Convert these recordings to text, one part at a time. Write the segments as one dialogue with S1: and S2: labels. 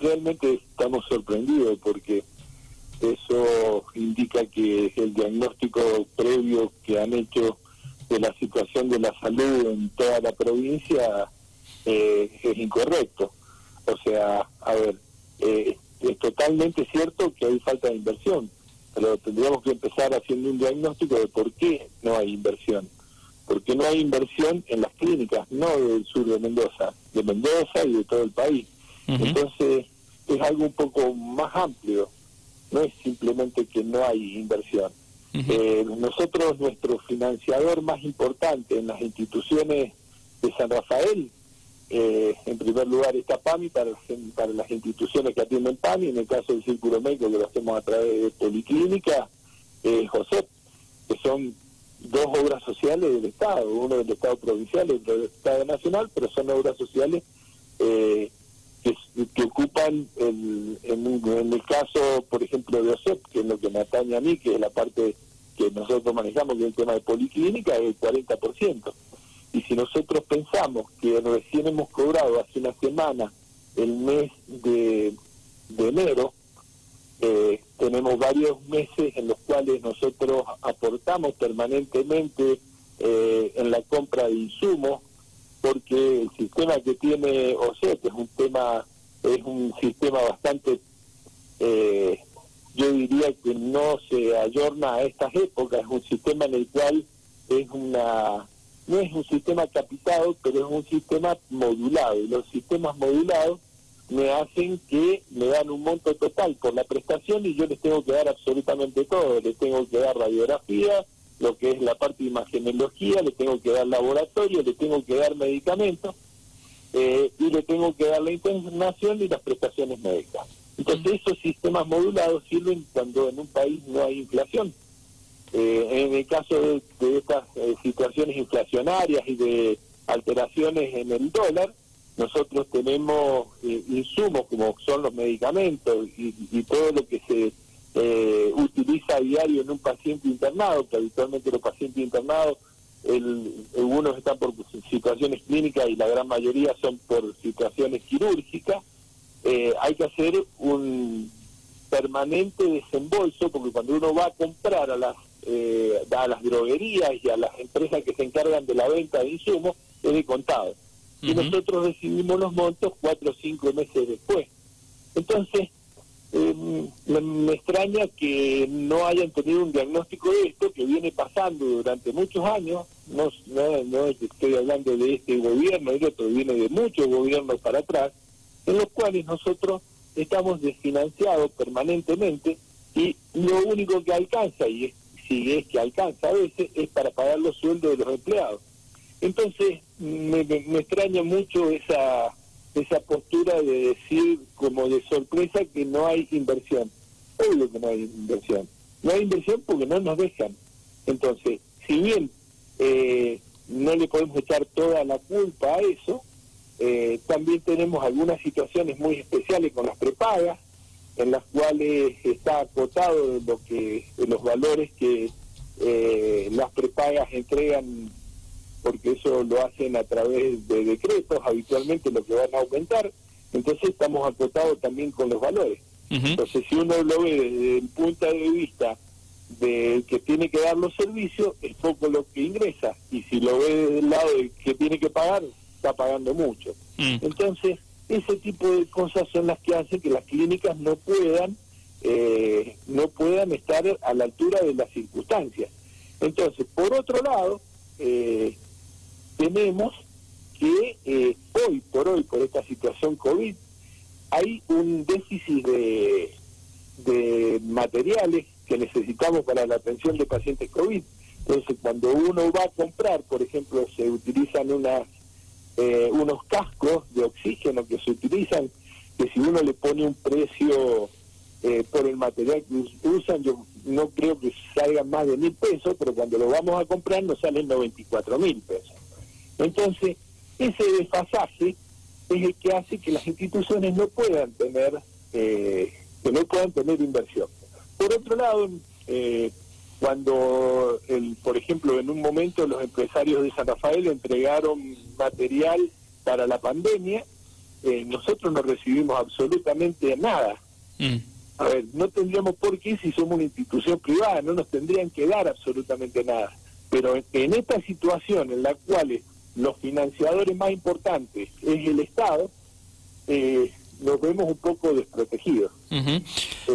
S1: realmente estamos sorprendidos porque eso indica que el diagnóstico previo que han hecho de la situación de la salud en toda la provincia eh, es incorrecto. O sea, a ver, eh, es totalmente cierto que hay falta de inversión, pero tendríamos que empezar haciendo un diagnóstico de por qué no hay inversión. Porque no hay inversión en las clínicas, no del sur de Mendoza, de Mendoza y de todo el país. Entonces, es algo un poco más amplio, no es simplemente que no hay inversión. Eh, nosotros, nuestro financiador más importante en las instituciones de San Rafael, eh, en primer lugar está PAMI para, para las instituciones que atienden PAMI, en el caso del Círculo Médico que lo hacemos a través de Policlínica, eh, José, que son dos obras sociales del Estado, uno del Estado provincial y otro del Estado nacional, pero son obras sociales eh, que, ocupan, el, en, el caso, por ejemplo, de OSEP, que es lo que me atañe a mí, que es la parte que nosotros manejamos, que es el tema de policlínica, es el 40%. Y si nosotros pensamos que recién hemos cobrado hace una semana el mes de, enero, eh, tenemos varios meses en los cuales nosotros aportamos permanentemente eh, en la compra de insumos porque el sistema que tiene OSET es un tema es un sistema bastante eh, yo diría que no se ayorna a estas épocas es un sistema en el cual es una no es un sistema capitado pero es un sistema modulado y los sistemas modulados me hacen que me dan un monto total por la prestación y yo les tengo que dar absolutamente todo les tengo que dar radiografía lo que es la parte de imagenología, le tengo que dar laboratorio, le tengo que dar medicamentos eh, y le tengo que dar la internación y las prestaciones médicas. Entonces esos sistemas modulados sirven cuando en un país no hay inflación. Eh, en el caso de, estas eh, situaciones inflacionarias y de alteraciones en el dólar, nosotros tenemos insumos como son los medicamentos y todo lo que se eh, utiliza a diario en un paciente internado, que habitualmente los pacientes internados, el, algunos están por situaciones clínicas y la gran mayoría son por situaciones quirúrgicas, eh, hay que hacer un permanente desembolso, porque cuando uno va a comprar a las, eh, a las droguerías y a las empresas que se encargan de la venta de insumos, es de contado. Y nosotros recibimos los montos cuatro o cinco meses después. Entonces, eh, me, extraña que no hayan tenido un diagnóstico de esto que viene pasando durante muchos años. No, no, no estoy hablando de este gobierno, el otro viene de muchos gobiernos para atrás, en los cuales nosotros estamos desfinanciados permanentemente y lo único que alcanza, y si es que alcanza a veces, es para pagar los sueldos de los empleados. Entonces, me, me extraña mucho esa esa postura de decir como de sorpresa que no hay inversión. Obvio que no hay inversión. No hay inversión porque no nos dejan. Entonces, si bien eh, no le podemos echar toda la culpa a eso, eh, también tenemos algunas situaciones muy especiales con las prepagas, en las cuales está acotado lo que, los valores que eh, las prepagas entregan porque eso lo hacen a través de decretos, habitualmente lo que van a aumentar, entonces estamos acotados también con los valores. Entonces, si uno lo ve desde el punto de vista de que tiene que dar los servicios, es poco lo que ingresa, y si lo ve desde el lado de que tiene que pagar, está pagando mucho. Mm. Entonces, ese tipo de cosas son las que hacen que las clínicas no puedan eh, no puedan estar a la altura de las circunstancias. Entonces, por otro lado, eh, tenemos que eh, hoy por hoy, por esta situación COVID, hay un déficit de, materiales que necesitamos para la atención de pacientes COVID. Entonces, cuando uno va a comprar, por ejemplo, se utilizan eh, unos cascos de oxígeno que se utilizan, que si uno le pone un precio eh, por el material que usan, yo no creo que salgan más de mil pesos, pero cuando lo vamos a comprar nos salen 94 mil pesos. Entonces, ese desfasaje es el que hace que las instituciones no puedan tener eh, que no puedan tener inversión. Por otro lado, eh, cuando, el, por ejemplo, en un momento los empresarios de San Rafael entregaron material para la pandemia, eh, nosotros no recibimos absolutamente nada. Mm. A ver, no tendríamos por qué si somos una institución privada, no nos tendrían que dar absolutamente nada. Pero en, esta situación en la cual los financiadores más importantes es el Estado, eh, nos vemos un poco desprotegidos.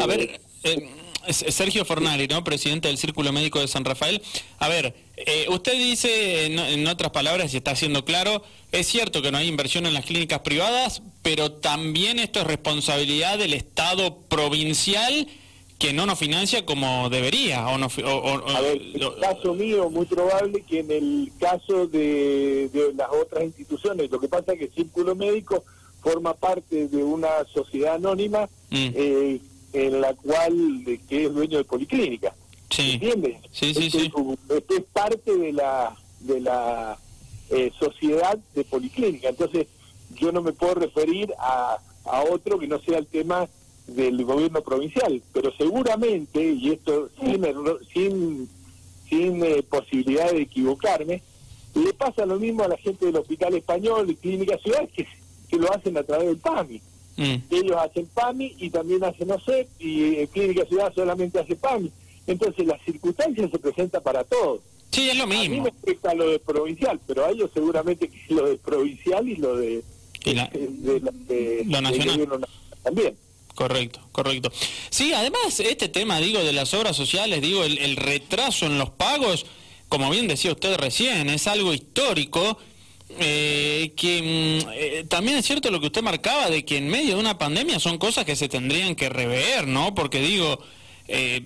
S2: A ver, eh, Sergio Fornari, ¿no? presidente del Círculo Médico de San Rafael. A ver, eh, usted dice, en, otras palabras, y está siendo claro, es cierto que no hay inversión en las clínicas privadas, pero también esto es responsabilidad del Estado provincial que no nos financia como debería. O no,
S1: a ver, en el caso mío, muy probable que en el caso de, las otras instituciones, lo que pasa es que el Círculo Médico forma parte de una sociedad anónima mm. eh, en la cual que es dueño de policlínica. Sí. ¿Entiendes?
S2: Sí, sí,
S1: este,
S2: sí.
S1: Este es parte de la de la eh, sociedad de policlínica. Entonces, yo no me puedo referir a, a otro que no sea el tema del gobierno provincial, pero seguramente, y esto sin, sin, sin eh, posibilidad de equivocarme, le pasa lo mismo a la gente del Hospital Español y Clínica Ciudad, que, que lo hacen a través del PAMI. Mm. Ellos hacen PAMI y también hacen OSEP y eh, Clínica Ciudad solamente hace PAMI. Entonces las circunstancias se presentan para todos.
S2: Sí, es lo mismo. A
S1: mí me afecta lo de provincial, pero a ellos seguramente que lo de provincial y lo de,
S2: lo nacional. también. Correcto, correcto. Sí, además, este tema, digo, de las obras sociales, digo, el retraso en los pagos, como bien decía usted recién, es algo histórico eh, que mm, eh, también es cierto lo que usted marcaba de que en medio de una pandemia son cosas que se tendrían que rever, ¿no? Porque digo, eh,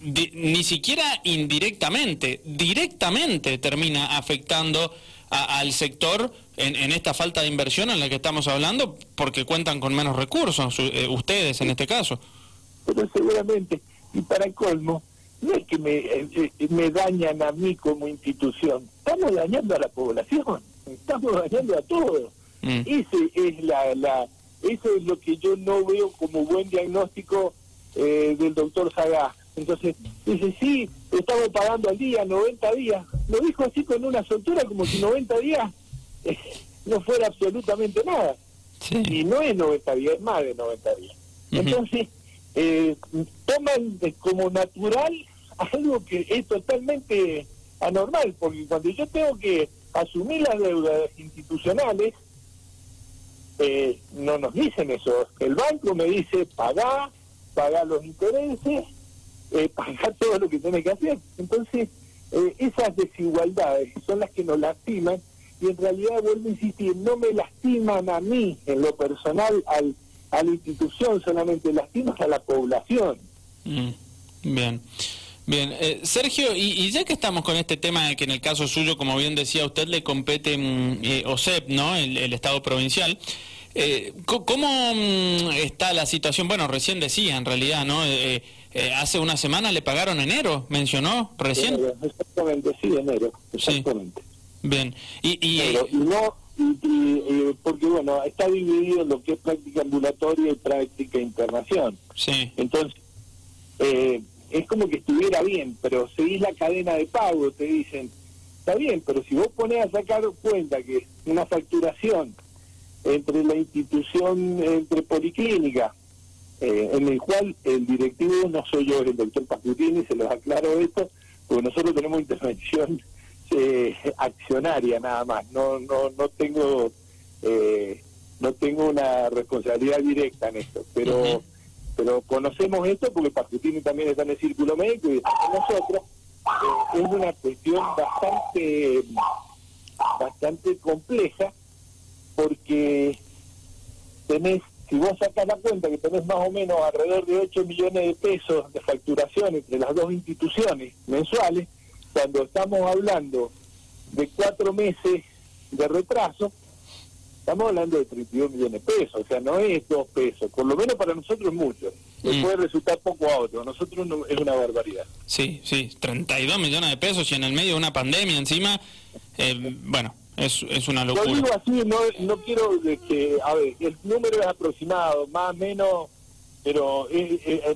S2: ni siquiera indirectamente, directamente termina afectando al sector en, esta falta de inversión en la que estamos hablando, porque cuentan con menos recursos, ustedes en este caso.
S1: Pero seguramente, y para colmo, no es que me, me dañan a mí como institución, estamos dañando a la población estamos dañando a todos. Mm. Ese es la, la, eso es lo que yo no veo como buen diagnóstico eh, del doctor Sagá. Entonces, dice, sí, estamos pagando al día, 90 días. Lo dijo así con una soltura como si 90 días eh, no fuera absolutamente nada. Y no es 90 días, es más de 90 días. Entonces, eh, toman como natural algo que es totalmente anormal, porque cuando yo tengo que asumir las deudas institucionales, eh, no nos dicen eso. El banco me dice, pagá, pagá los intereses, eh, pagá todo lo que tiene que hacer. Entonces, eh, esas desigualdades son las que nos lastiman y en realidad, vuelvo a insistir, no me lastiman a mí en lo personal, al, a la institución, solamente lastiman a la población.
S2: Mm, bien. Bien, eh, Sergio, y, ya que estamos con este tema de que en el caso suyo, como bien decía usted, le compete mm, eh, OSEP, ¿no? El, Estado provincial. Eh, ¿Cómo mm, está la situación? Bueno, recién decía, en realidad, ¿no? Hace una semana le pagaron enero, mencionó recién.
S1: Exactamente, sí, enero, exactamente.
S2: Bien,
S1: y... no, porque bueno, está dividido lo que es práctica ambulatoria y práctica internación.
S2: Sí.
S1: Entonces, eh, es como que estuviera bien, pero seguís la cadena de pago, te dicen, está bien, pero si vos ponés a sacar cuenta que una facturación entre la institución, entre policlínica, eh, en el cual el directivo no soy yo, el doctor Pascutini, se los aclaro esto, porque nosotros tenemos intervención eh, accionaria nada más, no no no tengo eh, no tengo una responsabilidad directa en esto, pero pero conocemos esto porque Pascutini también está en el círculo médico y nosotros eh, es una cuestión bastante bastante compleja porque tenés, si vos sacas la cuenta que tenés más o menos alrededor de 8 millones de pesos de facturación entre las dos instituciones mensuales, cuando estamos hablando de cuatro meses de retraso, Estamos hablando de 32 millones de pesos, o sea, no es dos pesos, por lo menos para nosotros es mucho. Mm. puede resultar poco a otro, nosotros no, es una barbaridad.
S2: Sí, sí, 32 millones de pesos y en el medio de una pandemia encima, eh, bueno, es, es una locura.
S1: Lo digo así, no, no quiero de que, a ver, el número es aproximado, más o menos, pero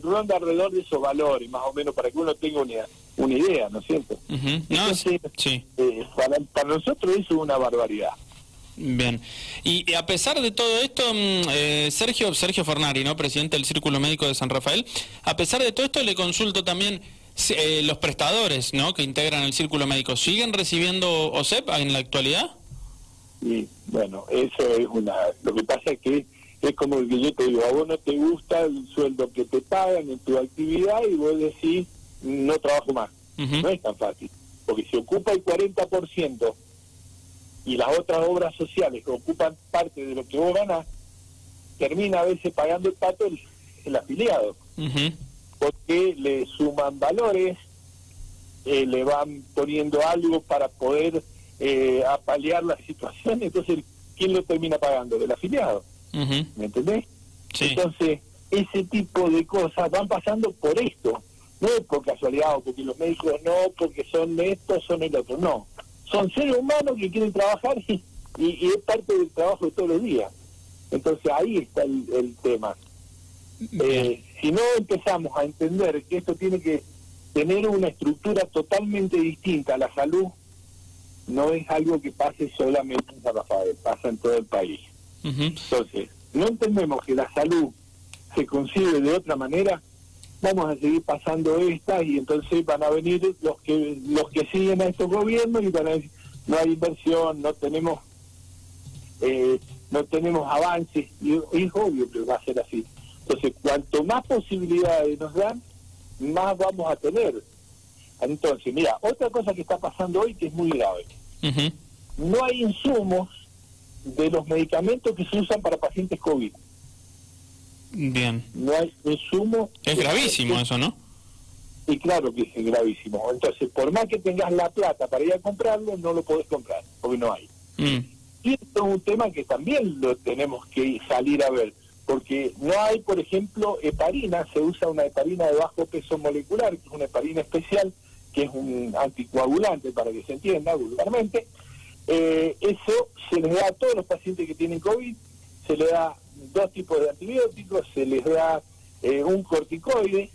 S1: ronda alrededor de esos valores, más o menos, para que uno tenga una, una idea, ¿no es cierto?
S2: no, sí.
S1: Eh, para, para nosotros eso es una barbaridad.
S2: Bien. Y, a pesar de todo esto, mm, eh, Sergio Sergio Fornari, ¿no? presidente del Círculo Médico de San Rafael, a pesar de todo esto le consulto también eh, los prestadores ¿no? que integran el Círculo Médico, ¿siguen recibiendo OSEP en la actualidad?
S1: Sí, bueno, eso es una... Lo que pasa es que es como el que yo te digo, a vos no te gusta el sueldo que te pagan en tu actividad y vos decís, no trabajo más. No es tan fácil, porque si ocupa el 40% y las otras obras sociales que ocupan parte de lo que vos ganás, termina a veces pagando el pato el, afiliado, porque le suman valores, eh, le van poniendo algo para poder eh, apalear la situación, entonces ¿quién lo termina pagando? El afiliado. ¿Me entendés? Entonces, ese tipo de cosas van pasando por esto, no es por casualidad o porque los médicos no, porque son esto, son el otro, no son seres humanos que quieren trabajar y, y, es parte del trabajo de todos los días. Entonces ahí está el, tema. Eh, si no empezamos a entender que esto tiene que tener una estructura totalmente distinta a la salud, no es algo que pase solamente en San Rafael, pasa en todo el país. Entonces, no entendemos que la salud se concibe de otra manera, vamos a seguir pasando esta y entonces van a venir los que los que siguen a estos gobiernos y van a decir no hay inversión, no tenemos eh, no tenemos avances y es obvio que va a ser así. Entonces, cuanto más posibilidades nos dan, más vamos a tener. Entonces, mira, otra cosa que está pasando hoy que es muy grave. No hay insumos de los medicamentos que se usan para pacientes COVID.
S2: Bien.
S1: No hay insumo.
S2: Es gravísimo eso, ¿no?
S1: Y claro que es gravísimo. Entonces, por más que tengas la plata para ir a comprarlo, no lo podés comprar, porque no hay. Mm. Y esto es un tema que también lo tenemos que salir a ver, porque no hay, por ejemplo, heparina, se usa una heparina de bajo peso molecular, que es una heparina especial, que es un anticoagulante, para que se entienda vulgarmente. Eh, eso se les da a todos los pacientes que tienen COVID, se le da dos tipos de antibióticos, se les da eh, un corticoide,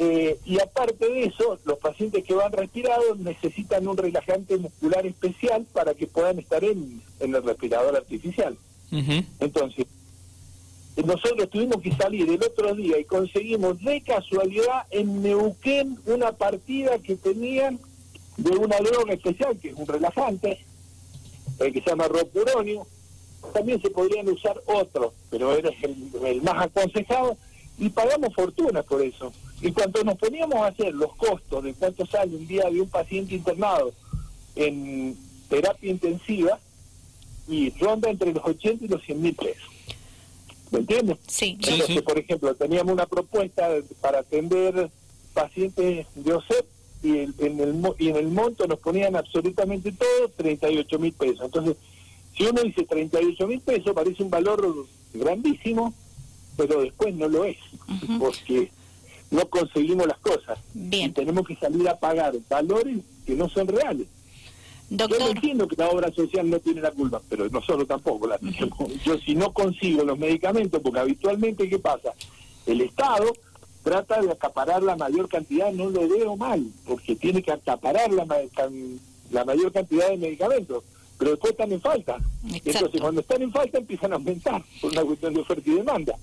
S1: eh, y aparte de eso, los pacientes que van respirados necesitan un relajante muscular especial para que puedan estar en, el respirador artificial. Entonces, nosotros tuvimos que salir el otro día y conseguimos de casualidad en Neuquén una partida que tenían de una droga especial, que es un relajante, eh, que se llama ropuronio, también se podrían usar otros, pero eres el, más aconsejado y pagamos fortunas por eso. Y cuando nos poníamos a hacer los costos de cuánto sale un día de un paciente internado en terapia intensiva, y ronda entre los 80 y los 100 mil pesos. ¿Me entiendes?
S3: Sí.
S1: Entonces, por ejemplo, teníamos una propuesta para atender pacientes de OSEP y en, el, y en el monto nos ponían absolutamente todo 38 mil pesos. Entonces, si uno dice 38 mil pesos, parece un valor grandísimo, pero después no lo es, porque no conseguimos las cosas.
S3: Bien.
S1: Y tenemos que salir a pagar valores que no son reales.
S3: Doctor.
S1: Yo entiendo que la obra social no tiene la culpa, pero nosotros tampoco la tenemos. Yo si no consigo los medicamentos, porque habitualmente, ¿qué pasa? El Estado trata de acaparar la mayor cantidad, no lo veo mal, porque tiene que acaparar la, la mayor cantidad de medicamentos pero después están en falta. Entonces, cuando están en falta, empiezan a aumentar por una cuestión de oferta y demanda.